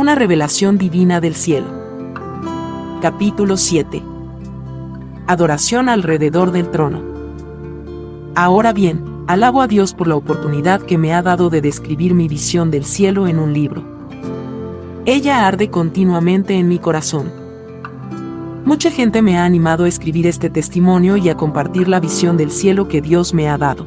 Una revelación divina del cielo. Capítulo 7. Adoración alrededor del trono. Ahora bien, alabo a Dios por la oportunidad que me ha dado de describir mi visión del cielo en un libro. Ella arde continuamente en mi corazón. Mucha gente me ha animado a escribir este testimonio y a compartir la visión del cielo que Dios me ha dado.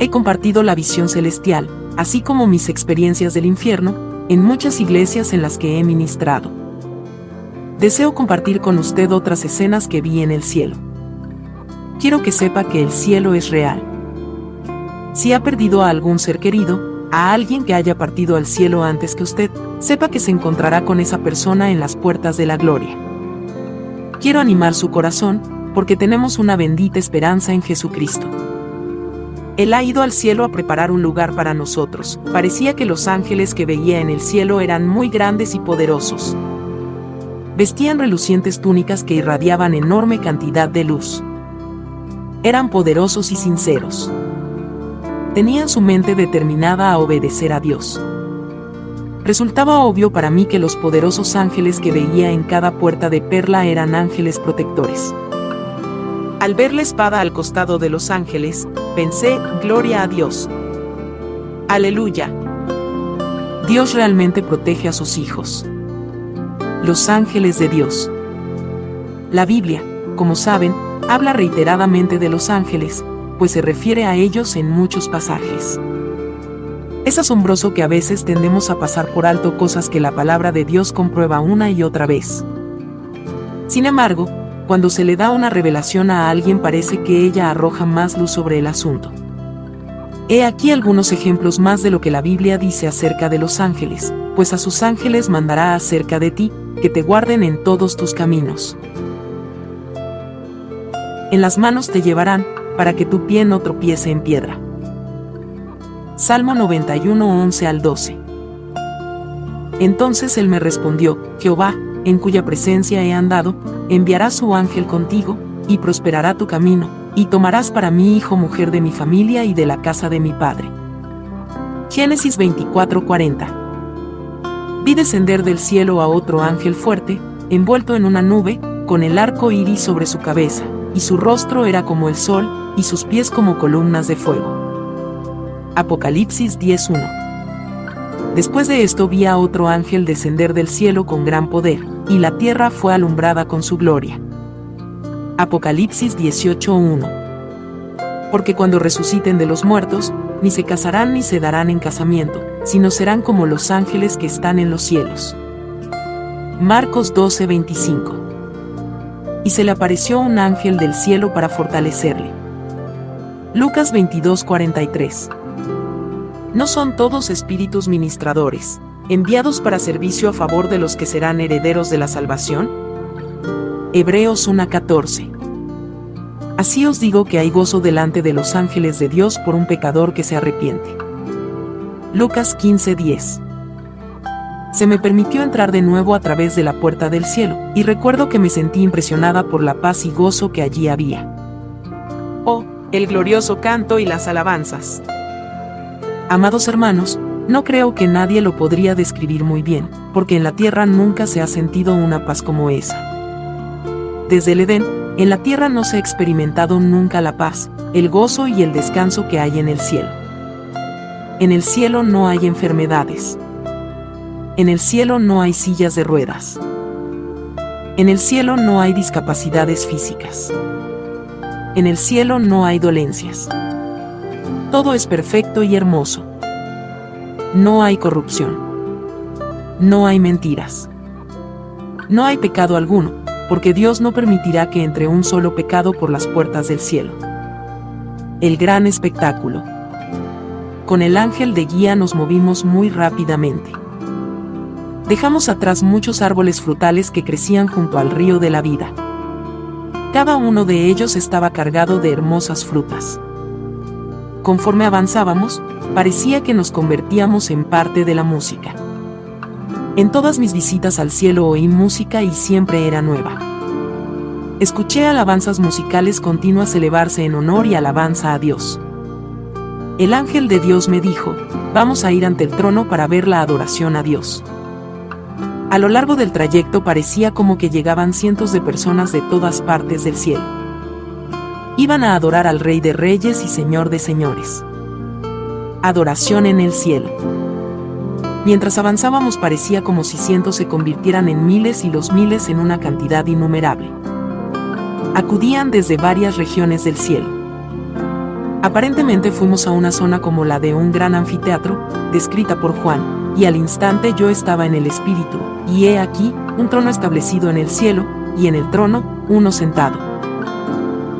He compartido la visión celestial, así como mis experiencias del infierno, en muchas iglesias en las que he ministrado. Deseo compartir con usted otras escenas que vi en el cielo. Quiero que sepa que el cielo es real. Si ha perdido a algún ser querido, a alguien que haya partido al cielo antes que usted, sepa que se encontrará con esa persona en las puertas de la gloria. Quiero animar su corazón, porque tenemos una bendita esperanza en Jesucristo. Él ha ido al cielo a preparar un lugar para nosotros. Parecía que los ángeles que veía en el cielo eran muy grandes y poderosos. Vestían relucientes túnicas que irradiaban enorme cantidad de luz. Eran poderosos y sinceros. Tenían su mente determinada a obedecer a Dios. Resultaba obvio para mí que los poderosos ángeles que veía en cada puerta de perla eran ángeles protectores. Al ver la espada al costado de los ángeles, pensé, gloria a Dios. Aleluya. Dios realmente protege a sus hijos. Los ángeles de Dios. La Biblia, como saben, habla reiteradamente de los ángeles, pues se refiere a ellos en muchos pasajes. Es asombroso que a veces tendemos a pasar por alto cosas que la palabra de Dios comprueba una y otra vez. Sin embargo, cuando se le da una revelación a alguien parece que ella arroja más luz sobre el asunto. He aquí algunos ejemplos más de lo que la Biblia dice acerca de los ángeles, pues a sus ángeles mandará acerca de ti, que te guarden en todos tus caminos. En las manos te llevarán, para que tu pie no tropiece en piedra. Salmo 91, 11 al 12. Entonces él me respondió, Jehová, en cuya presencia he andado, enviará su ángel contigo, y prosperará tu camino, y tomarás para mí hijo mujer de mi familia y de la casa de mi padre. Génesis 24:40 Vi descender del cielo a otro ángel fuerte, envuelto en una nube, con el arco iris sobre su cabeza, y su rostro era como el sol, y sus pies como columnas de fuego. Apocalipsis 10:1 Después de esto vi a otro ángel descender del cielo con gran poder, y la tierra fue alumbrada con su gloria. Apocalipsis 18:1 Porque cuando resuciten de los muertos, ni se casarán ni se darán en casamiento, sino serán como los ángeles que están en los cielos. Marcos 12:25 Y se le apareció un ángel del cielo para fortalecerle. Lucas 22:43 no son todos espíritus ministradores, enviados para servicio a favor de los que serán herederos de la salvación? Hebreos 1:14 Así os digo que hay gozo delante de los ángeles de Dios por un pecador que se arrepiente. Lucas 15:10 Se me permitió entrar de nuevo a través de la puerta del cielo, y recuerdo que me sentí impresionada por la paz y gozo que allí había. Oh, el glorioso canto y las alabanzas. Amados hermanos, no creo que nadie lo podría describir muy bien, porque en la tierra nunca se ha sentido una paz como esa. Desde el Edén, en la tierra no se ha experimentado nunca la paz, el gozo y el descanso que hay en el cielo. En el cielo no hay enfermedades. En el cielo no hay sillas de ruedas. En el cielo no hay discapacidades físicas. En el cielo no hay dolencias. Todo es perfecto y hermoso. No hay corrupción. No hay mentiras. No hay pecado alguno, porque Dios no permitirá que entre un solo pecado por las puertas del cielo. El gran espectáculo. Con el ángel de guía nos movimos muy rápidamente. Dejamos atrás muchos árboles frutales que crecían junto al río de la vida. Cada uno de ellos estaba cargado de hermosas frutas. Conforme avanzábamos, parecía que nos convertíamos en parte de la música. En todas mis visitas al cielo oí música y siempre era nueva. Escuché alabanzas musicales continuas elevarse en honor y alabanza a Dios. El ángel de Dios me dijo, vamos a ir ante el trono para ver la adoración a Dios. A lo largo del trayecto parecía como que llegaban cientos de personas de todas partes del cielo. Iban a adorar al Rey de Reyes y Señor de Señores. Adoración en el cielo. Mientras avanzábamos parecía como si cientos se convirtieran en miles y los miles en una cantidad innumerable. Acudían desde varias regiones del cielo. Aparentemente fuimos a una zona como la de un gran anfiteatro, descrita por Juan, y al instante yo estaba en el Espíritu, y he aquí, un trono establecido en el cielo, y en el trono, uno sentado.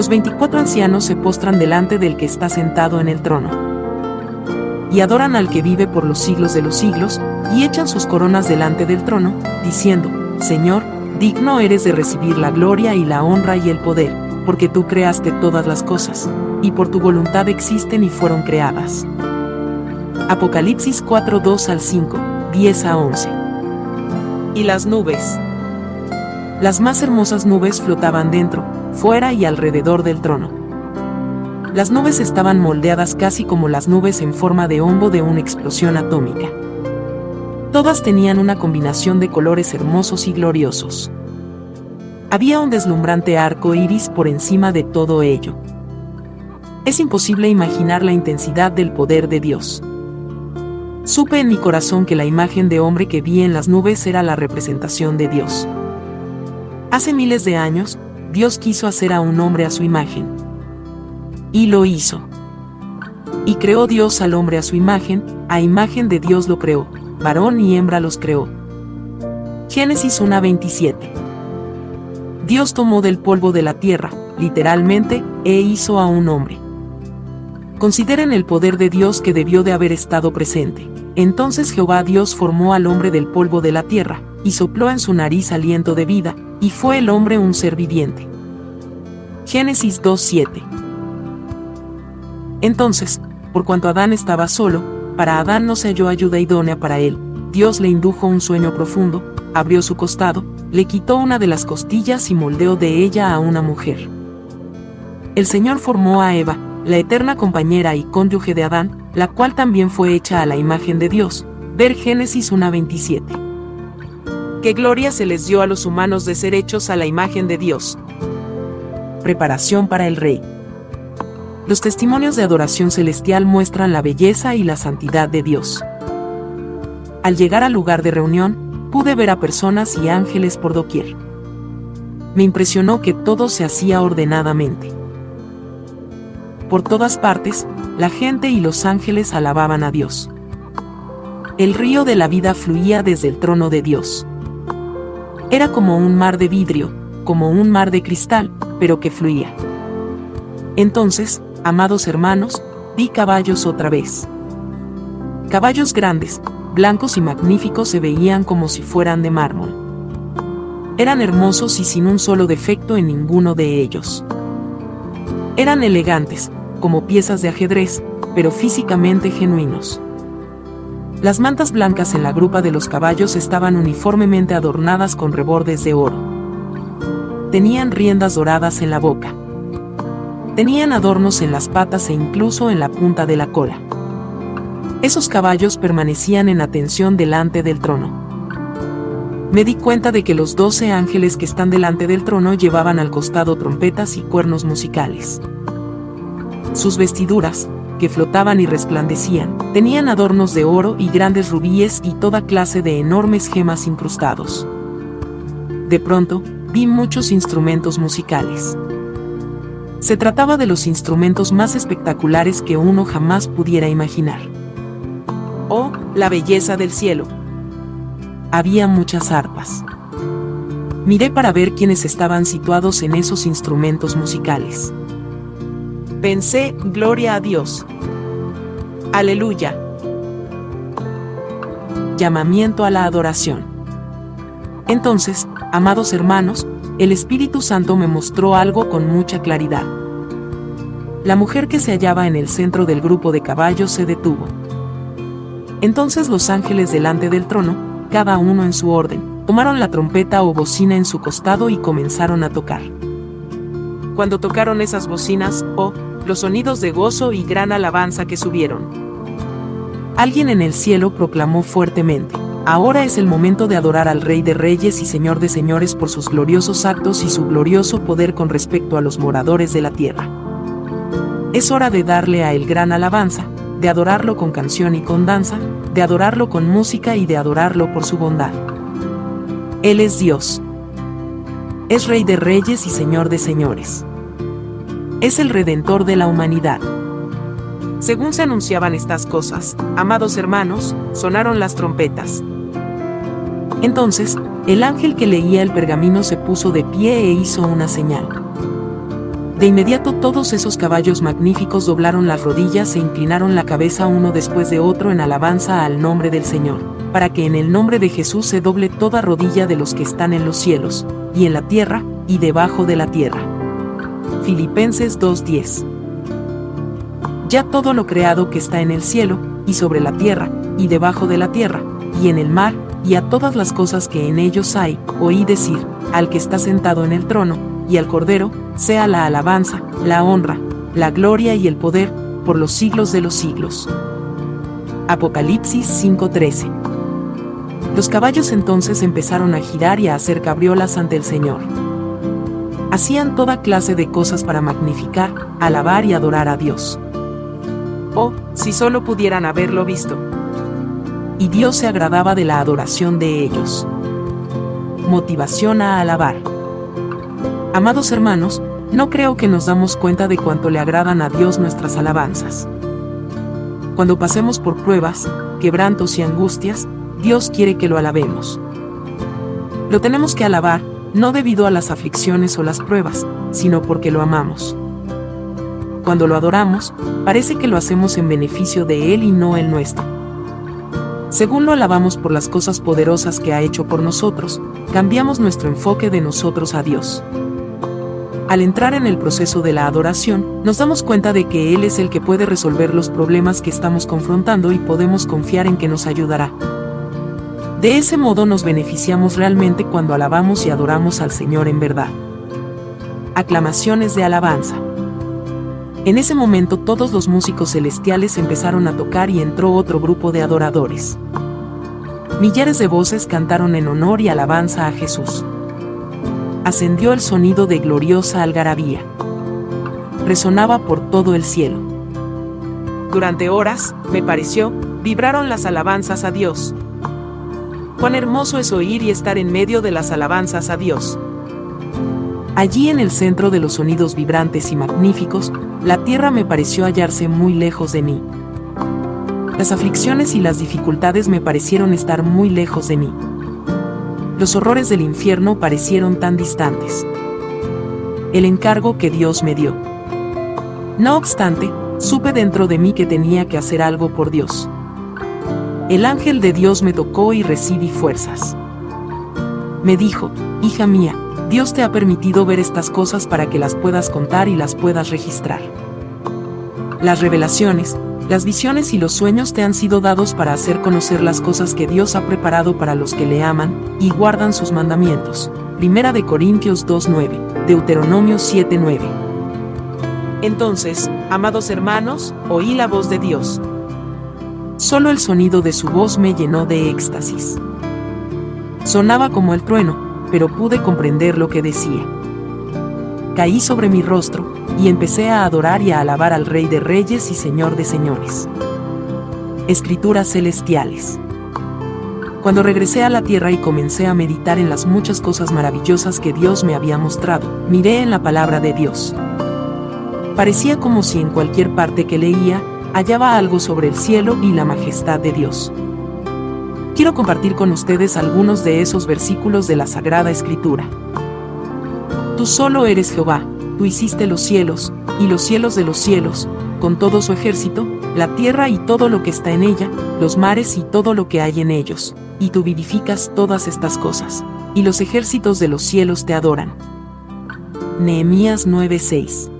Los veinticuatro ancianos se postran delante del que está sentado en el trono. Y adoran al que vive por los siglos de los siglos, y echan sus coronas delante del trono, diciendo, Señor, digno eres de recibir la gloria y la honra y el poder, porque tú creaste todas las cosas, y por tu voluntad existen y fueron creadas. Apocalipsis 4, 2 al 5, 10 a 11. Y las nubes. Las más hermosas nubes flotaban dentro, fuera y alrededor del trono. Las nubes estaban moldeadas casi como las nubes en forma de hongo de una explosión atómica. Todas tenían una combinación de colores hermosos y gloriosos. Había un deslumbrante arco iris por encima de todo ello. Es imposible imaginar la intensidad del poder de Dios. Supe en mi corazón que la imagen de hombre que vi en las nubes era la representación de Dios. Hace miles de años, Dios quiso hacer a un hombre a su imagen. Y lo hizo. Y creó Dios al hombre a su imagen, a imagen de Dios lo creó, varón y hembra los creó. Génesis 1:27. Dios tomó del polvo de la tierra, literalmente, e hizo a un hombre. Consideren el poder de Dios que debió de haber estado presente. Entonces Jehová Dios formó al hombre del polvo de la tierra, y sopló en su nariz aliento de vida, y fue el hombre un ser viviente. Génesis 2.7 Entonces, por cuanto Adán estaba solo, para Adán no se halló ayuda idónea para él, Dios le indujo un sueño profundo, abrió su costado, le quitó una de las costillas y moldeó de ella a una mujer. El Señor formó a Eva, la eterna compañera y cónyuge de Adán, la cual también fue hecha a la imagen de Dios. Ver Génesis 1.27. ¿Qué gloria se les dio a los humanos de ser hechos a la imagen de Dios? Preparación para el Rey. Los testimonios de adoración celestial muestran la belleza y la santidad de Dios. Al llegar al lugar de reunión, pude ver a personas y ángeles por doquier. Me impresionó que todo se hacía ordenadamente. Por todas partes, la gente y los ángeles alababan a Dios. El río de la vida fluía desde el trono de Dios. Era como un mar de vidrio, como un mar de cristal, pero que fluía. Entonces, amados hermanos, vi caballos otra vez. Caballos grandes, blancos y magníficos se veían como si fueran de mármol. Eran hermosos y sin un solo defecto en ninguno de ellos. Eran elegantes, como piezas de ajedrez, pero físicamente genuinos. Las mantas blancas en la grupa de los caballos estaban uniformemente adornadas con rebordes de oro. Tenían riendas doradas en la boca. Tenían adornos en las patas e incluso en la punta de la cola. Esos caballos permanecían en atención delante del trono. Me di cuenta de que los doce ángeles que están delante del trono llevaban al costado trompetas y cuernos musicales. Sus vestiduras, que flotaban y resplandecían, tenían adornos de oro y grandes rubíes y toda clase de enormes gemas incrustados. De pronto, vi muchos instrumentos musicales. Se trataba de los instrumentos más espectaculares que uno jamás pudiera imaginar. Oh, la belleza del cielo. Había muchas arpas. Miré para ver quiénes estaban situados en esos instrumentos musicales. Pensé, gloria a Dios. Aleluya. Llamamiento a la adoración. Entonces, amados hermanos, el Espíritu Santo me mostró algo con mucha claridad. La mujer que se hallaba en el centro del grupo de caballos se detuvo. Entonces los ángeles delante del trono, cada uno en su orden, tomaron la trompeta o bocina en su costado y comenzaron a tocar. Cuando tocaron esas bocinas, oh, los sonidos de gozo y gran alabanza que subieron. Alguien en el cielo proclamó fuertemente, Ahora es el momento de adorar al Rey de Reyes y Señor de Señores por sus gloriosos actos y su glorioso poder con respecto a los moradores de la tierra. Es hora de darle a Él gran alabanza, de adorarlo con canción y con danza, de adorarlo con música y de adorarlo por su bondad. Él es Dios. Es Rey de Reyes y Señor de Señores. Es el Redentor de la humanidad. Según se anunciaban estas cosas, amados hermanos, sonaron las trompetas. Entonces, el ángel que leía el pergamino se puso de pie e hizo una señal. De inmediato todos esos caballos magníficos doblaron las rodillas e inclinaron la cabeza uno después de otro en alabanza al nombre del Señor, para que en el nombre de Jesús se doble toda rodilla de los que están en los cielos, y en la tierra, y debajo de la tierra. Filipenses 2.10 ya todo lo creado que está en el cielo, y sobre la tierra, y debajo de la tierra, y en el mar, y a todas las cosas que en ellos hay, oí decir, al que está sentado en el trono, y al Cordero, sea la alabanza, la honra, la gloria y el poder, por los siglos de los siglos. Apocalipsis 5:13 Los caballos entonces empezaron a girar y a hacer cabriolas ante el Señor. Hacían toda clase de cosas para magnificar, alabar y adorar a Dios. Oh, si solo pudieran haberlo visto. Y Dios se agradaba de la adoración de ellos. Motivación a alabar. Amados hermanos, no creo que nos damos cuenta de cuánto le agradan a Dios nuestras alabanzas. Cuando pasemos por pruebas, quebrantos y angustias, Dios quiere que lo alabemos. Lo tenemos que alabar, no debido a las aflicciones o las pruebas, sino porque lo amamos cuando lo adoramos, parece que lo hacemos en beneficio de Él y no el nuestro. Según lo alabamos por las cosas poderosas que ha hecho por nosotros, cambiamos nuestro enfoque de nosotros a Dios. Al entrar en el proceso de la adoración, nos damos cuenta de que Él es el que puede resolver los problemas que estamos confrontando y podemos confiar en que nos ayudará. De ese modo nos beneficiamos realmente cuando alabamos y adoramos al Señor en verdad. Aclamaciones de alabanza. En ese momento todos los músicos celestiales empezaron a tocar y entró otro grupo de adoradores. Millares de voces cantaron en honor y alabanza a Jesús. Ascendió el sonido de gloriosa algarabía. Resonaba por todo el cielo. Durante horas, me pareció, vibraron las alabanzas a Dios. Cuán hermoso es oír y estar en medio de las alabanzas a Dios. Allí en el centro de los sonidos vibrantes y magníficos, la tierra me pareció hallarse muy lejos de mí. Las aflicciones y las dificultades me parecieron estar muy lejos de mí. Los horrores del infierno parecieron tan distantes. El encargo que Dios me dio. No obstante, supe dentro de mí que tenía que hacer algo por Dios. El ángel de Dios me tocó y recibí fuerzas. Me dijo, hija mía, Dios te ha permitido ver estas cosas para que las puedas contar y las puedas registrar. Las revelaciones, las visiones y los sueños te han sido dados para hacer conocer las cosas que Dios ha preparado para los que le aman y guardan sus mandamientos. Primera de Corintios 2.9, Deuteronomio 7.9. Entonces, amados hermanos, oí la voz de Dios. Solo el sonido de su voz me llenó de éxtasis. Sonaba como el trueno, pero pude comprender lo que decía. Caí sobre mi rostro, y empecé a adorar y a alabar al Rey de Reyes y Señor de Señores. Escrituras celestiales. Cuando regresé a la tierra y comencé a meditar en las muchas cosas maravillosas que Dios me había mostrado, miré en la palabra de Dios. Parecía como si en cualquier parte que leía, hallaba algo sobre el cielo y la majestad de Dios quiero compartir con ustedes algunos de esos versículos de la Sagrada Escritura. Tú solo eres Jehová, tú hiciste los cielos, y los cielos de los cielos, con todo su ejército, la tierra y todo lo que está en ella, los mares y todo lo que hay en ellos, y tú vivificas todas estas cosas. y los ejércitos de los cielos te adoran. Nehemías 9:6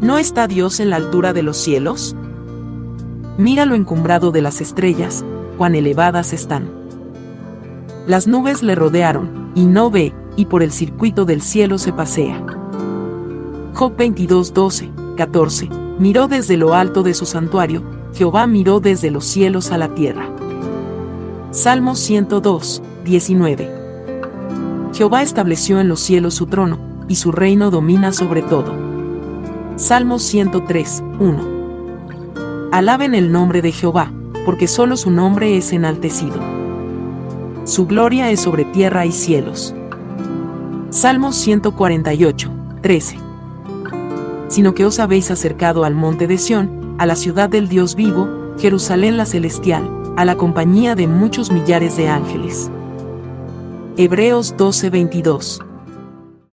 ¿No está Dios en la altura de los cielos? Mira lo encumbrado de las estrellas, cuán elevadas están. Las nubes le rodearon, y no ve, y por el circuito del cielo se pasea. Job 22, 12, 14. Miró desde lo alto de su santuario, Jehová miró desde los cielos a la tierra. Salmos 102, 19. Jehová estableció en los cielos su trono, y su reino domina sobre todo. Salmos 103, 1. Alaben el nombre de Jehová, porque solo su nombre es enaltecido. Su gloria es sobre tierra y cielos. Salmos 148, 13. Sino que os habéis acercado al monte de Sión, a la ciudad del Dios vivo, Jerusalén la celestial, a la compañía de muchos millares de ángeles. Hebreos 12:22